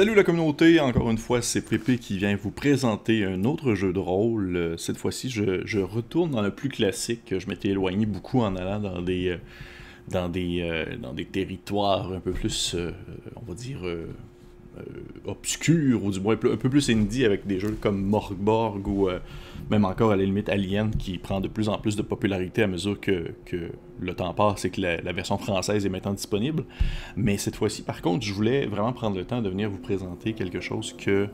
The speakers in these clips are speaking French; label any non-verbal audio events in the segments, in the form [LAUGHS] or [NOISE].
Salut la communauté, encore une fois c'est Pépé qui vient vous présenter un autre jeu de rôle. Euh, Cette fois-ci je, je retourne dans le plus classique, je m'étais éloigné beaucoup en allant dans des, euh, dans des, euh, dans des territoires un peu plus, on va dire, euh, obscurs, ou du moins un peu plus indie avec des jeux comme Morgborg ou euh, même encore à la limite Alien qui prend de plus en plus de popularité à mesure que, le temps passe et que la, version française est maintenant disponible. Mais cette fois-ci, par contre, je voulais vraiment prendre le temps de venir vous présenter quelque chose que,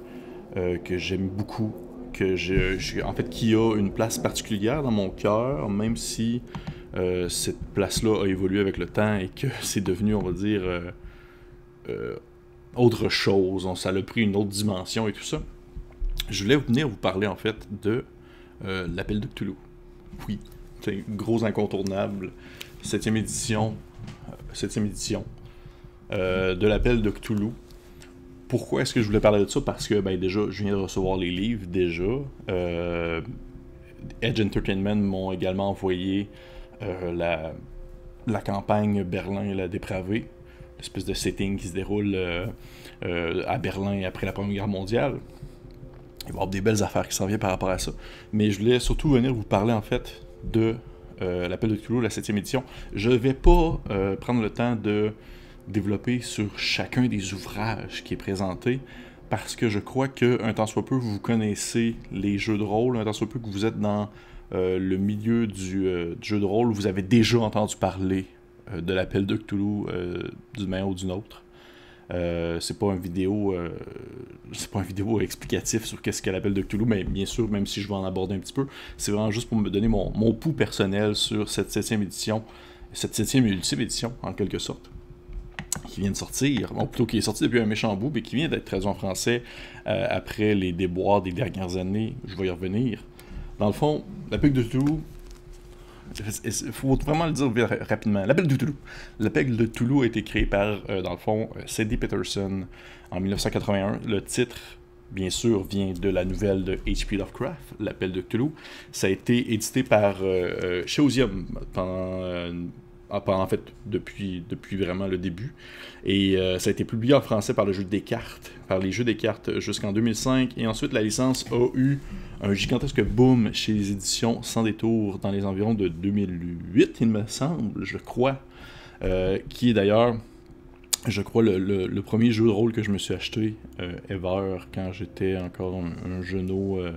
euh, j'aime beaucoup, que en fait, qui a une place particulière dans mon cœur, même si cette place-là a évolué avec le temps et que [LAUGHS] c'est devenu, on va dire, autre chose. Ça a pris une autre dimension et tout ça. Je voulais venir vous parler en fait de euh, l'appel de Cthulhu. Oui, c'est un gros incontournable. Septième édition. euh, septième édition euh, de l'appel de Cthulhu. Pourquoi est-ce que je voulais parler de ça? Parce que ben, déjà, je viens de recevoir les livres déjà. Euh, Edge Entertainment m'ont également envoyé euh, la campagne Berlin et la dépravée, l'espèce de setting qui se déroule euh, euh, à Berlin après la Première Guerre mondiale. Il va y avoir des belles affaires qui s'en viennent par rapport à ça. Mais je voulais surtout venir vous parler en fait de euh, l'appel de Cthulhu, la 7 édition. Je vais pas euh, prendre le temps de développer sur chacun des ouvrages qui est présenté parce que je crois que un temps soit peu vous connaissez les jeux de rôle, un temps soit peu que vous êtes dans le milieu du, jeu de rôle, vous avez déjà entendu parler de l'appel de Cthulhu euh, d'une manière ou d'une autre. Euh, c'est pas une vidéo euh, c'est pas une vidéo explicatif sur qu'est-ce qu'est l'appel de Cthulhu mais bien sûr même si je vais en aborder un petit peu c'est vraiment juste pour me donner mon, mon pouls personnel sur cette septième édition cette septième et ultime édition en quelque sorte qui vient de sortir, bon, plutôt qui est sorti depuis un méchant bout, mais qui vient d'être traduit en français euh, après les déboires des dernières années. Je vais y revenir. Dans le fond, l'appel de Toulouse, il faut vraiment le dire ra- rapidement. L'appel de Toulouse. L'appel de Toulouse a été créé par, euh, dans le fond, euh, C.D. Peterson en 1981. Le titre, bien sûr, vient de la nouvelle de H.P. Lovecraft, L'appel de Cthulhu. Ça a été édité par euh, euh, Chaosium euh, pendant, en fait, depuis, depuis vraiment le début. Et euh, ça a été publié en français par le jeu par les jeux des cartes jusqu'en 2005. Et ensuite, la licence a eu un gigantesque boom chez les éditions Sans détour dans les environs de 2008, il me semble, je crois. Euh, qui est d'ailleurs, je crois, le, le- premier jeu de rôle que je me suis acheté euh, ever quand j'étais encore un, un jeuneau euh,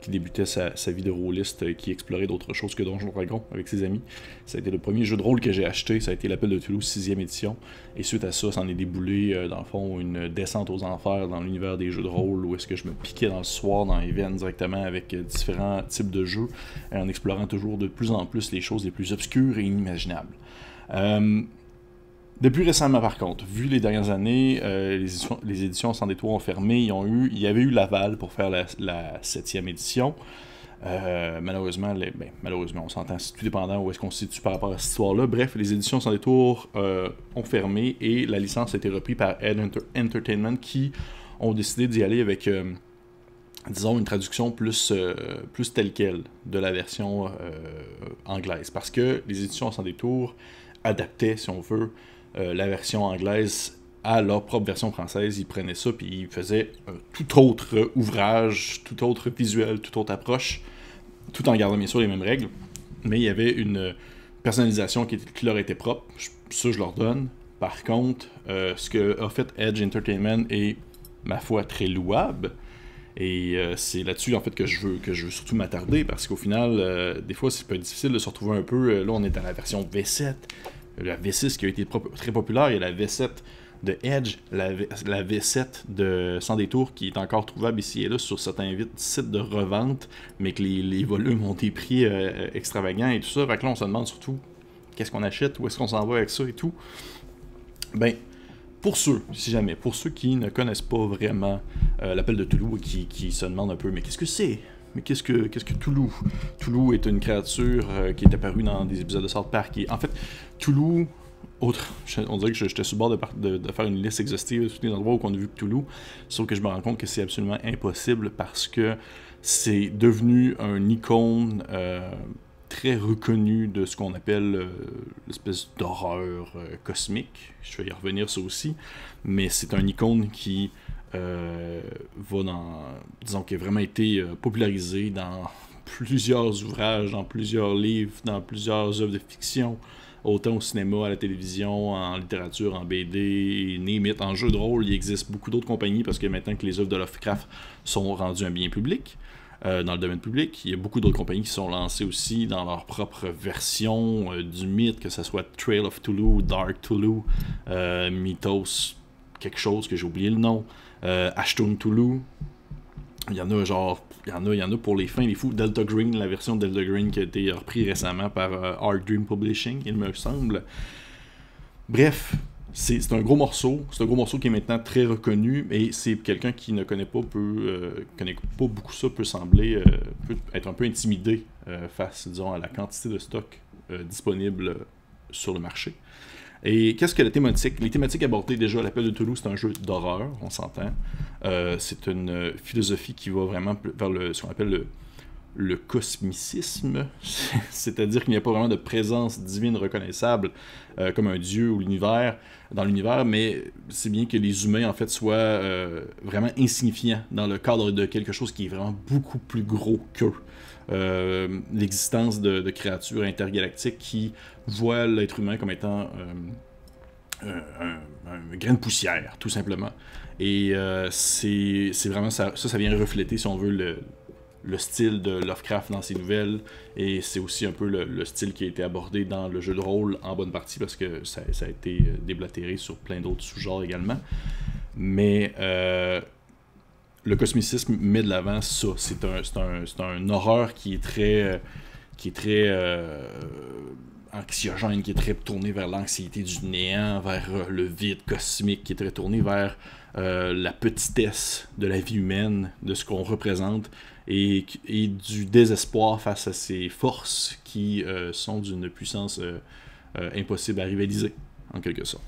qui débutait sa, vie de rôliste, euh, qui explorait d'autres choses que Donjon Dragon avec ses amis. Ça a été le premier jeu de rôle que j'ai acheté, ça a été l'appel de Toulouse 6ème édition. Et suite à ça, ça en est déboulé, euh, dans le fond, une descente aux enfers dans l'univers des jeux de rôle, où est-ce que je me piquais dans le soir, dans les veines directement avec euh, différents types de jeux, en explorant toujours de plus en plus les choses les plus obscures et inimaginables. Depuis récemment, par contre, vu les dernières années, euh, les, éditions, Sans détour ont fermé. Il y avait eu l'aval pour faire la, septième édition. Euh, malheureusement, ben, malheureusement, on s'entend, c'est tout dépendant où est-ce qu'on se situe par rapport à cette histoire-là. Bref, les éditions Sans détour euh, ont fermé et la licence a été reprise par Ed Enter- Entertainment qui ont décidé d'y aller avec, disons, une traduction plus, plus telle quelle de la version anglaise. Parce que les éditions Sans détour adaptaient, si on veut, euh, la version anglaise à leur propre version française. Ils prenaient ça puis ils faisaient tout autre ouvrage, tout autre visuel, toute autre approche, tout en gardant bien sûr les mêmes règles. Mais il y avait une personnalisation qui, était- leur était propre. Ça, je leur donne. Par contre, euh, ce que a fait Edge Entertainment est, ma foi, très louable. Et euh, c'est là-dessus en fait que je veux que je veux surtout m'attarder parce qu'au final, des fois, c'est pas difficile de se retrouver un peu. là, on est à la version V7, la V6 qui a été très populaire, il y a la V7 de Edge, la, v, la V7 de Sans détour qui est encore trouvable ici et là sur certains sites de revente, mais que les, volumes ont des prix euh, extravagants et tout ça. Fait que là, on se demande surtout qu'est-ce qu'on achète, où est-ce qu'on s'en va avec ça et tout. Ben, pour ceux, si jamais, pour ceux qui ne connaissent pas vraiment euh, l'appel de Toulouse et qui se demandent un peu, mais qu'est-ce que c'est Mais qu'est-ce que, qu'est-ce que Toulouse? Toulouse est une créature euh, qui est apparue dans des épisodes de South Park. Et, en fait, Toulouse, autre, on dirait que j'étais sur le bord de, faire une liste exhaustive de tous les endroits où on a vu Toulouse, sauf que je me rends compte que c'est absolument impossible parce que c'est devenu un icône euh, très reconnu de ce qu'on appelle euh, l'espèce d'horreur cosmique. Je vais y revenir ça aussi. Mais c'est un icône qui va dans, disons, qui a vraiment été popularisé dans plusieurs ouvrages, dans plusieurs livres, dans plusieurs œuvres de fiction, autant au cinéma, à la télévision, en littérature, en BD, limite en jeu de rôle. Il existe beaucoup d'autres compagnies parce que maintenant que les œuvres de Lovecraft sont rendues un bien public, euh, dans le domaine public, il y a beaucoup d'autres compagnies qui sont lancées aussi dans leur propre version euh, du mythe, que ce soit Trail of Toulouse, Dark Toulouse, euh, Mythos, quelque chose que j'ai oublié le nom, Ashton Toulouse. Il y en a genre il y en a, il y en a pour les fins, les fous. Delta Green, la version Delta Green qui a été reprise récemment par euh, Dream Publishing, il me semble. Bref, c'est un gros morceau. C'est un gros morceau qui est maintenant très reconnu. Et c'est quelqu'un qui ne connaît pas, peut, euh, connaît pas beaucoup ça, peut sembler euh, peut être un peu intimidé face, disons, à la quantité de stock disponible sur le marché. Et qu'est-ce que la thématique? Les thématiques abordées déjà, l'appel de Toulouse, c'est un jeu d'horreur, on s'entend. Euh, c'est une philosophie qui va vraiment vers le, ce qu'on appelle le, cosmicisme, [LAUGHS] c'est-à-dire qu'il n'y a pas vraiment de présence divine reconnaissable euh, comme un dieu ou l'univers dans l'univers, mais c'est bien que les humains en fait soient euh, vraiment insignifiants dans le cadre de quelque chose qui est vraiment beaucoup plus gros qu'eux. L'existence de, créatures intergalactiques qui voient l'être humain comme étant un, un, grain de poussière, tout simplement. Et euh, c'est vraiment ça, ça, vient refléter, si on veut, le, le style de Lovecraft dans ses nouvelles. Et c'est aussi un peu le, style qui a été abordé dans le jeu de rôle en bonne partie parce que ça, a été euh, déblatéré sur plein d'autres sous-genres également. Mais euh, le cosmicisme met de l'avant ça. C'est un, un, un, horreur qui est très. qui est très anxiogène, qui est très tourné vers l'anxiété du néant, vers euh, le vide cosmique, qui est très tourné vers euh, la petitesse de la vie humaine, de ce qu'on représente, et, du désespoir face à ces forces qui euh, sont d'une puissance impossible à rivaliser, en quelque sorte.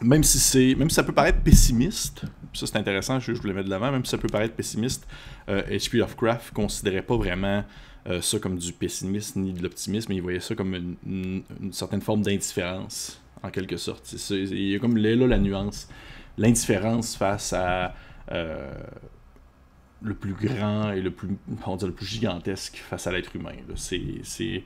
Même si c'est, même si ça peut paraître pessimiste, ça c'est intéressant, je, je voulais mettre de l'avant, même si ça peut paraître pessimiste, H.P. Lovecraft considérait pas vraiment euh, ça comme du pessimisme ni de l'optimisme, il voyait ça comme une, certaine forme d'indifférence, en quelque sorte. il y a comme là, la nuance. L'indifférence face à euh, le plus grand et le plus, on le plus gigantesque face à l'être humain. C'est, c'est,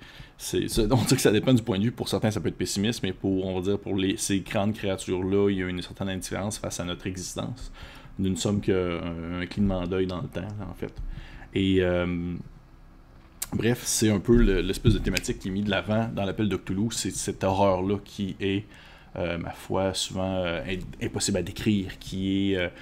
on dit que ça dépend du point de vue. Pour certains, ça peut être pessimiste, mais pour, on va dire, pour les, ces grandes créatures-là, il y a une certaine indifférence face à notre existence. Nous ne sommes qu'un un clignement d'œil dans le temps, en fait. Et euh, Bref, c'est un peu l'espèce de thématique qui est mise de l'avant dans l'appel de. C'est cette horreur-là qui est, euh, ma foi, souvent euh, impossible à décrire, qui est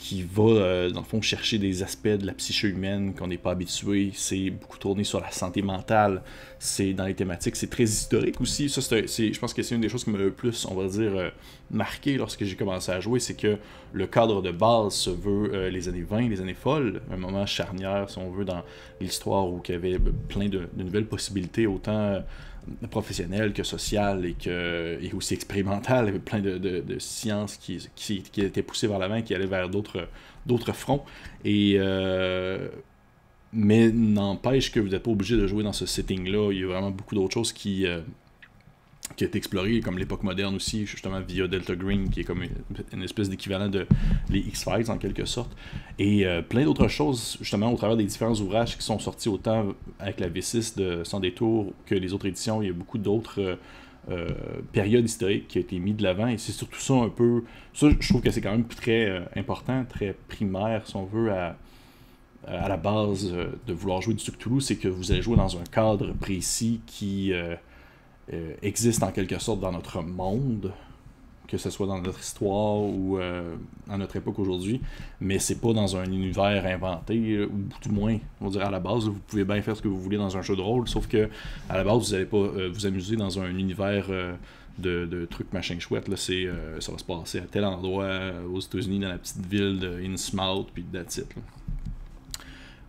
qui va, euh, dans le fond, chercher des aspects de la psyché humaine qu'on n'est pas habitué. C'est beaucoup tourné sur la santé mentale. C'est dans les thématiques. C'est très historique aussi. Ça, c'est, je pense que c'est une des choses qui m'a le plus, on va dire, euh, marqué lorsque j'ai commencé à jouer. C'est que le cadre de base se veut euh, les années 20, les années folles. Un moment charnière, si on veut, dans l'histoire où il y avait plein de, de nouvelles possibilités, autant professionnel que social et, que, et aussi expérimental. Il y avait plein de, de, sciences qui, qui, qui, étaient poussées vers l'avant, qui allaient vers d'autres, d'autres fronts. Et, euh, mais n'empêche que vous n'êtes pas obligé de jouer dans ce setting-là. Il y a vraiment beaucoup d'autres choses qui, euh, qui est exploré, comme l'époque moderne aussi, justement via Delta Green, qui est comme une, espèce d'équivalent de les X-Files en quelque sorte, et euh, plein d'autres choses, justement, au travers des différents ouvrages qui sont sortis autant avec la V6 de Sans détour que les autres éditions. Il y a beaucoup d'autres euh, euh, périodes historiques qui ont été mis de l'avant, et c'est surtout ça un peu. Ça, je trouve que c'est quand même très important, très primaire, si on veut, à à la base de vouloir jouer du Cthulhu, c'est que vous allez jouer dans un cadre précis qui, euh, existe en quelque sorte dans notre monde, que ce soit dans notre histoire ou euh, à notre époque aujourd'hui, mais c'est pas dans un univers inventé, euh, ou du moins, on dirait à la base, vous pouvez bien faire ce que vous voulez dans un jeu de rôle, sauf que à la base, vous n'allez pas vous amuser dans un univers de, trucs machin chouette. Là, c'est, ça va se passer à tel endroit aux États-Unis, dans la petite ville de Innsmouth, puis de that's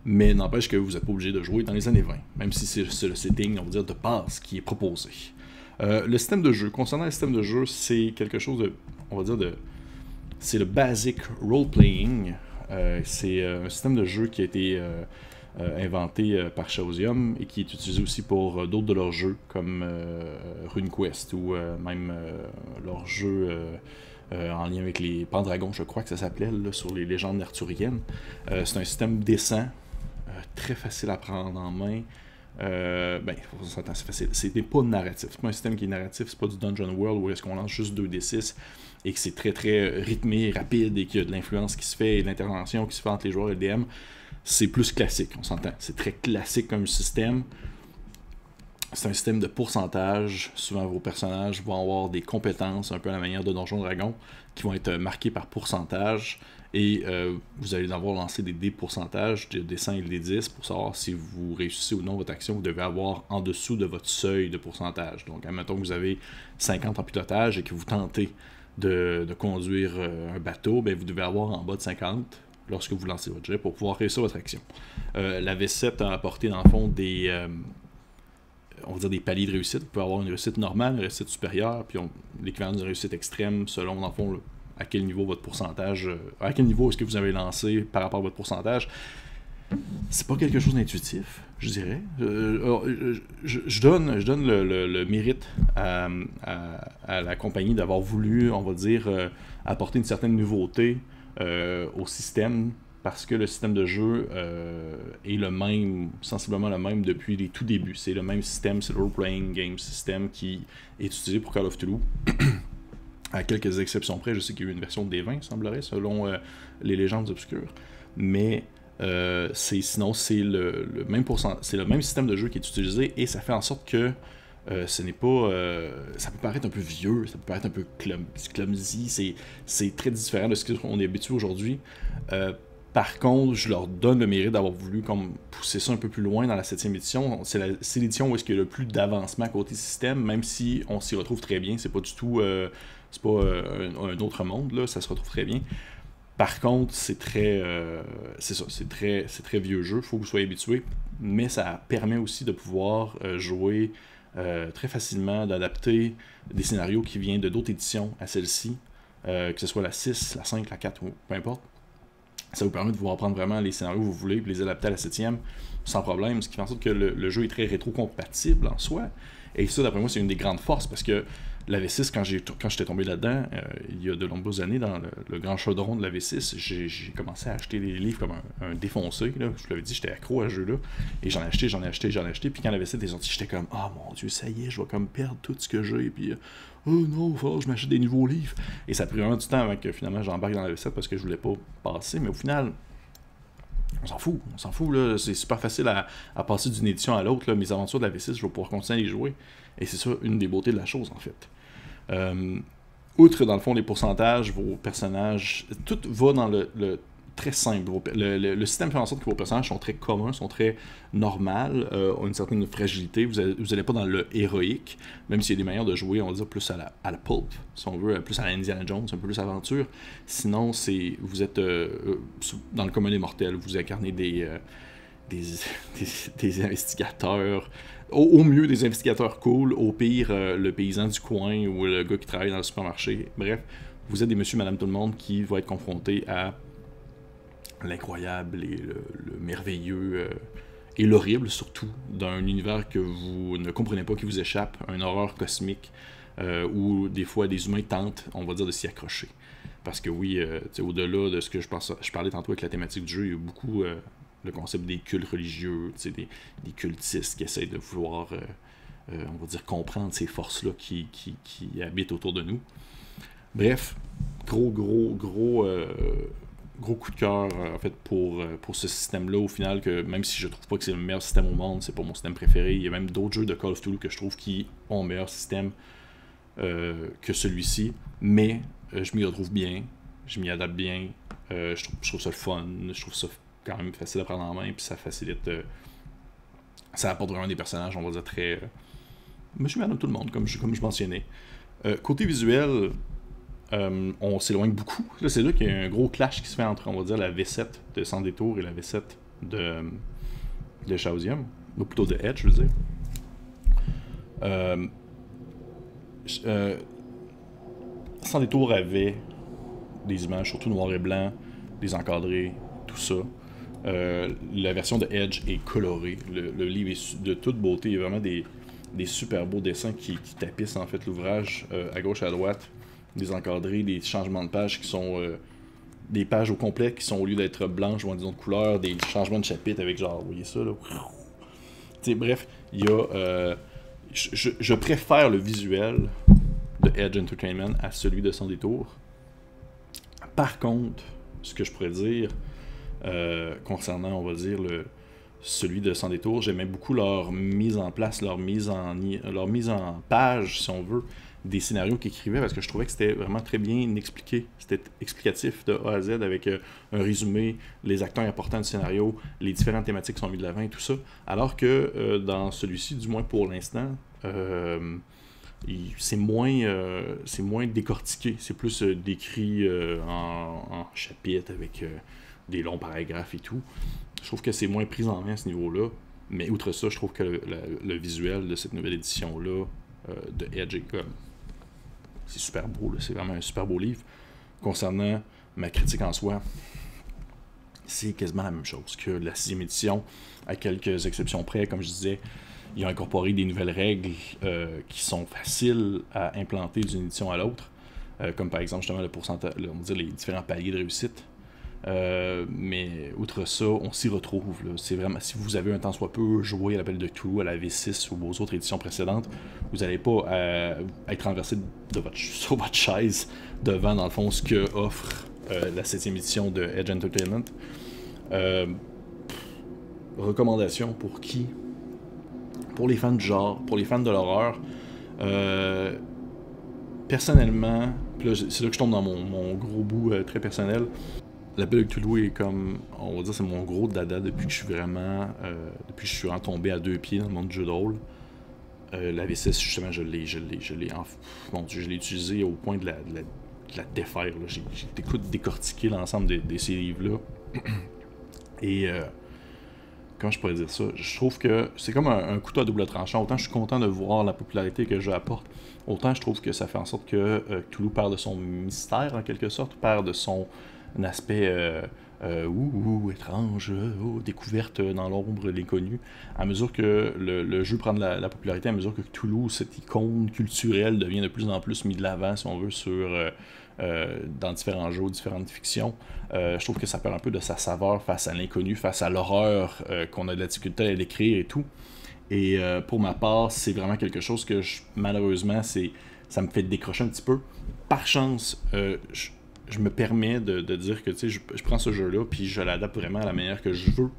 mais n'empêche que vous n'êtes pas obligé de jouer dans les années 20, même si c'est le setting, on va dire, de base qui est proposé. Euh, le système de jeu, concernant le système de jeu, c'est quelque chose de, on va dire, de, c'est le basic role-playing. Euh, c'est euh, un système de jeu qui a été inventé par Chaosium et qui est utilisé aussi pour d'autres de leurs jeux, comme RuneQuest ou même leur jeu en lien avec les Pendragons, je crois que ça s'appelait, sur les légendes arthuriennes. c'est un système décent, très facile à prendre en main. Euh, ben, c'est pas narratif. C'est pas un système qui est narratif. C'est pas du Dungeon World où est-ce qu'on lance juste 2d6 et que c'est très très rythmé, rapide et qu'il y a de l'influence qui se fait et de l'intervention qui se fait entre les joueurs et le DM. C'est plus classique, on s'entend. C'est très classique comme système. C'est un système de pourcentage. Souvent, vos personnages vont avoir des compétences, un peu à la manière de Donjon Dragon, qui vont être marquées par pourcentage. Et euh, vous allez devoir lancer des pourcentages, des 5 et des 10, pour savoir si vous réussissez ou non votre action. Vous devez avoir en dessous de votre seuil de pourcentage. Donc, admettons que vous avez 50 en pilotage et que vous tentez de, conduire euh, un bateau, ben, vous devez avoir en bas de 50 lorsque vous lancez votre jet pour pouvoir réussir votre action. Euh, la V7 a apporté dans le fond des, on va dire des paliers de réussite. Vous pouvez avoir une réussite normale, une réussite supérieure, puis l'équivalent d'une réussite extrême selon, dans le fond, à quel niveau votre pourcentage, euh, à quel niveau est-ce que vous avez lancé par rapport à votre pourcentage. C'est pas quelque chose d'intuitif, je dirais. Euh, je, donne, je donne le, mérite à, la compagnie d'avoir voulu, on va dire, euh, apporter une certaine nouveauté au système parce que le système de jeu est le même, sensiblement le même depuis les tout débuts. C'est le même système, c'est le role-playing game system qui est utilisé pour Call of Duty. [CLEARS THROAT] à quelques exceptions près. Je sais qu'il y a eu une version des 20, semblerait, selon euh, les légendes obscures. Mais euh, sinon, c'est le, même c'est le même système de jeu qui est utilisé et ça fait en sorte que euh, ce n'est pas. ça peut paraître un peu vieux, ça peut paraître un peu clumsy, c'est très différent de ce qu'on est habitué aujourd'hui. Par contre, je leur donne le mérite d'avoir voulu comme pousser ça un peu plus loin dans la septième édition. C'est l'édition où est-ce qu'il y a le plus d'avancement côté système, même si on s'y retrouve très bien. C'est pas du tout c'est pas euh, un, autre monde, là, ça se retrouve très bien. Par contre, c'est très. Euh, c'est ça, c'est très, c'est très vieux jeu, il faut que vous soyez habitué. Mais ça permet aussi de pouvoir euh, jouer très facilement, d'adapter des scénarios qui viennent de d'autres éditions à celle-ci, que ce soit la 6, la 5, la 4 ou peu importe. Ça vous permet de pouvoir prendre vraiment les scénarios que vous voulez et les adapter à la 7 sans problème, ce qui fait en sorte que le, le jeu est très rétro-compatible en soi. Et ça, d'après moi, c'est une des grandes forces parce que la V6, quand, j'étais tombé là-dedans, euh, il y a de nombreuses années, dans le, grand chaudron de la V6, j'ai, commencé à acheter des livres comme un, défoncé. Je vous l'avais dit, j'étais accro à ce jeu-là. Et j'en ai acheté, j'en ai acheté, j'en ai acheté. Puis quand la V7 est sortie, j'étais comme, ah oh, mon Dieu, ça y est, je vais comme perdre tout ce que j'ai. Puis, euh, oh non, il faut que je m'achète des nouveaux livres. Et ça a pris vraiment du temps avant que finalement j'embarque dans la V7 parce que je voulais pas passer. Mais au final, on s'en fout, on s'en fout. C'est super facile à, passer d'une édition à l'autre. Mes aventures de la V6, je vais pouvoir continuer à les jouer. Et c'est ça une des beautés de la chose, en fait. Euh, outre, dans le fond, les pourcentages, vos personnages, tout va dans le, très simple. Le, système fait en sorte que vos personnages sont très communs, sont très normaux, euh, ont une certaine fragilité. Vous n'allez pas dans le héroïque, même s'il y a des manières de jouer, on va dire, plus à la, à pulp, si on veut, plus à la Indiana Jones, un peu plus aventure. Sinon, c'est vous êtes euh, dans le commun des mortels, vous incarnez des, [LAUGHS] des, des, investigateurs, au, mieux des investigateurs cool, au pire euh, le paysan du coin ou le gars qui travaille dans le supermarché. Bref, vous êtes des monsieur, madame, tout le monde qui vont être confrontés à l'incroyable et le, merveilleux euh, et l'horrible surtout d'un univers que vous ne comprenez pas, qui vous échappe, un horreur cosmique euh, où des fois des humains tentent, on va dire, de s'y accrocher. Parce que oui, au-delà de ce que je, je parlais tantôt avec la thématique du jeu, il y a beaucoup le concept des cultes religieux, des, des cultistes qui essayent de vouloir, euh, euh, on va dire, comprendre ces forces-là qui, qui, habitent autour de nous. Bref, gros, gros, gros, euh, gros coup de cœur en fait pour, pour ce système-là. Au final, que même si je trouve pas que c'est le meilleur système au monde, c'est pas mon système préféré. Il y a même d'autres jeux de Call of Duty que je trouve qui ont un meilleur système que celui-ci. Mais je m'y retrouve bien, je m'y adapte bien. je, trouve, je ça le fun, je trouve ça quand même facile à prendre en main, puis ça facilite. Euh, ça apporte vraiment des personnages, on va dire, très. Euh, monsieur, madame, tout le monde, comme je, comme je mentionnais. Euh, côté visuel, on s'éloigne beaucoup. Là, c'est là qu'il y a un gros clash qui se fait entre, on la V7 de Sans Détour et la V7 de, de Chaosium. Ou plutôt de Edge, je veux dire. Sans Détour avait des images, surtout noir et blanc, des encadrés, tout ça. Euh, la version de Edge est colorée. Le, livre est de toute beauté. Il y a vraiment des, super beaux dessins qui, tapissent en fait l'ouvrage euh, à gauche à droite. Des encadrés, des changements de pages qui sont euh, des pages au complet qui sont au lieu d'être blanches ou disons de couleur, des changements de chapitre avec genre, vous voyez ça là. T'sais, bref, il y a. Euh, je, je, préfère le visuel de Edge Entertainment à celui de Sans Détour. Par contre, ce que je pourrais dire euh, concernant, on va dire, le, celui de Sans Détour, j'aimais beaucoup leur mise en place, leur mise en, leur mise en page, si on veut, des scénarios qu'ils écrivaient parce que je trouvais que c'était vraiment très bien expliqué. C'était explicatif de A à Z avec euh, un résumé, les acteurs importants du scénario, les différentes thématiques sont mises de l'avant et tout ça. Alors que euh, dans celui-ci, du moins pour l'instant, euh, c'est moins, moins décortiqué. C'est plus décrit en, en, chapitres avec des longs paragraphes et tout. Je trouve que c'est moins pris en main à ce niveau-là. Mais outre ça, je trouve que le, visuel de cette nouvelle édition-là de Edge est comme c'est super beau, c'est vraiment un super beau livre. Concernant ma critique en soi, c'est quasiment la même chose que la sixième édition, à quelques exceptions près, comme je disais. Ils ont incorporé des nouvelles règles euh, qui sont faciles à implanter d'une édition à l'autre, euh, comme par exemple justement le pourcentage, on dire les différents paliers de réussite. Euh, mais outre ça, on s'y retrouve. C'est vraiment, si vous avez un temps soit peu joué à l'appel de tout, à la V6 ou aux autres éditions précédentes, vous n'allez pas euh, être renversé de votre, [LAUGHS] sur votre chaise devant, dans le fond, ce que offre euh, la 7 édition de Edge Entertainment. recommandation pour qui? Pour les fans du genre, pour les fans de l'horreur. personnellement, c'est là que je tombe dans mon gros bout très personnel. La Belle de Cthulhu est comme, on va dire, c'est mon gros dada depuis que je suis vraiment, euh, depuis que je suis retombé à deux pieds dans le monde du jeu de rôle. Euh, la V6, justement, je l'ai, je l'ai, je l'ai, bon, je l'ai utilisé au point de la, de la, défaire. J'ai, j'ai décortiquer l'ensemble de, ces livres-là. [CLEARS THROAT] Et euh, comment je pourrais dire ça? Je trouve que c'est comme un, couteau à double tranchant. Autant je suis content de voir la popularité que je apporte, autant je trouve que ça fait en sorte que Cthulhu perd de son mystère en quelque sorte, perd de son un aspect euh, euh, étrange, oh, découverte dans l'ombre, l'inconnu. À mesure que le, jeu prend de la, popularité, à mesure que Toulouse, cette icône culturelle, devient de plus en plus mis de l'avant, si on veut, sur, euh, dans différents jeux, différentes fictions, je trouve que ça perd un peu de sa saveur face à l'inconnu, face à l'horreur qu'on a de la difficulté à décrire et tout. Et pour ma part, c'est vraiment quelque chose que malheureusement, c'est ça me fait décrocher un petit peu. Par chance, je, je me permets de, dire que je, je prends ce jeu-là, puis je l'adapte vraiment à la manière que je veux.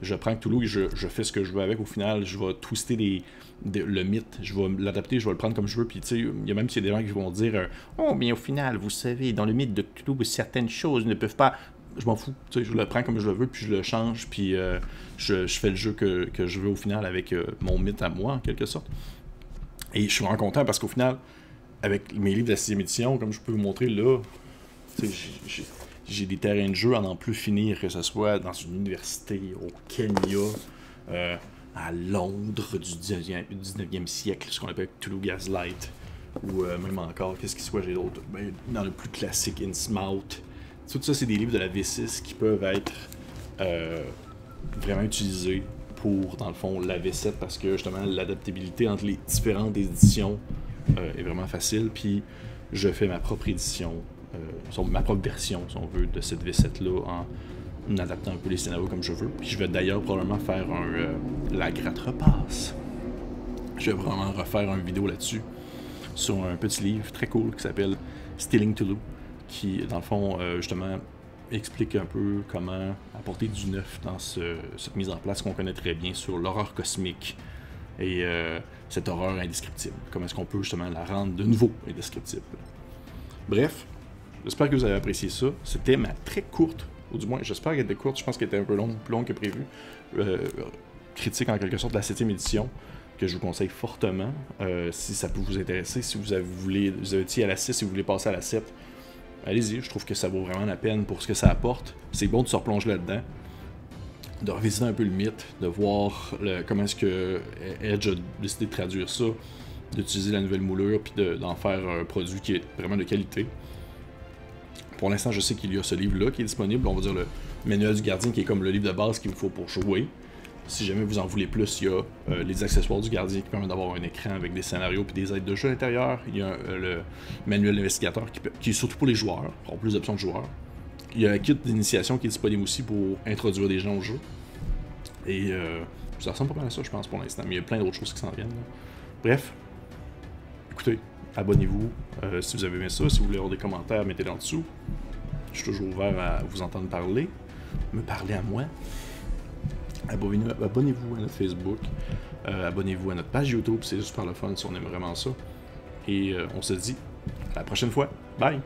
Je prends Toulouse et je, fais ce que je veux avec. Au final, je vais twister le mythe, je vais l'adapter, je vais le prendre comme je veux. Puis, il y a même des gens qui vont dire euh, Oh, mais au final, vous savez, dans le mythe de Toulouse, certaines choses ne peuvent pas. Je m'en fous, je le prends comme je le veux, puis je le change, puis euh, je, fais le jeu que, je veux au final avec euh, mon mythe à moi, en quelque sorte. Et je suis vraiment content parce qu'au final, avec mes livres de la 6 édition, comme je peux vous montrer là, j'ai des terrains de jeu à n'en plus finir, que ce soit dans une université au Kenya, euh, à Londres du 19e, siècle, ce qu'on appelle Toulouse Gaslight, ou euh, même encore, qu'est-ce qui soit, j'ai d'autres, ben, dans le plus classique Innsmouth. Tout ça, c'est des livres de la V6 qui peuvent être euh, vraiment utilisés pour, dans le fond, la V7 parce que justement, l'adaptabilité entre les différentes éditions est vraiment facile. Puis, je fais ma propre édition euh, ma propre version, si on veut, de cette V7-là en adaptant un peu les scénarios comme je veux. Puis je vais d'ailleurs probablement faire un, euh, la gratte repasse. Je vais vraiment refaire une vidéo là-dessus sur un petit livre très cool qui s'appelle Stealing Toulouse, qui, dans le fond, euh, justement, explique un peu comment apporter du neuf dans cette mise en place qu'on connaît très bien sur l'horreur cosmique et cette horreur indescriptible. Comment est-ce qu'on peut justement la rendre de nouveau indescriptible. Bref, J'espère que vous avez apprécié ça. C'était ma très courte, ou du moins, j'espère qu'elle était courte. Je pense qu'elle était un peu longue, plus longue que prévu. Euh, critique en quelque sorte de la 7 édition, que je vous conseille fortement. Euh, si ça peut vous intéresser, si vous, avez, voulez, vous à la 6 et vous voulez passer à la 7, allez-y. Je trouve que ça vaut vraiment la peine pour ce que ça apporte. C'est bon de se replonger là-dedans de revisiter un peu le mythe, de voir comment est-ce que Edge a décidé de traduire ça, d'utiliser la nouvelle moulure, puis d'en faire un produit qui est vraiment de qualité. Pour l'instant, je sais qu'il y a ce livre-là qui est disponible. On va dire le manuel du gardien qui est comme le livre de base qu'il vous faut pour jouer. Si jamais vous en voulez plus, il y a euh, les accessoires du gardien qui permettent d'avoir un écran avec des scénarios et des aides de jeu à l'intérieur. Il y a euh, le manuel d'investigateur qui, qui, est surtout pour les joueurs, pour plus d'options de joueurs. Il y a un kit d'initiation qui est disponible aussi pour introduire des gens au jeu. Et euh, ça ressemble pas mal à ça, je pense, pour l'instant. Mais il y a plein d'autres choses qui s'en viennent. Bref, écoutez, abonnez-vous si vous avez aimé ça. Si vous voulez avoir des commentaires, mettez-les en dessous. Je suis toujours ouvert à vous entendre parler, me parler à moi. Abonnez-vous à notre Facebook. Euh, abonnez-vous à notre page YouTube. C'est super le fun si on aime vraiment ça. Et euh, on se dit à la prochaine fois. Bye!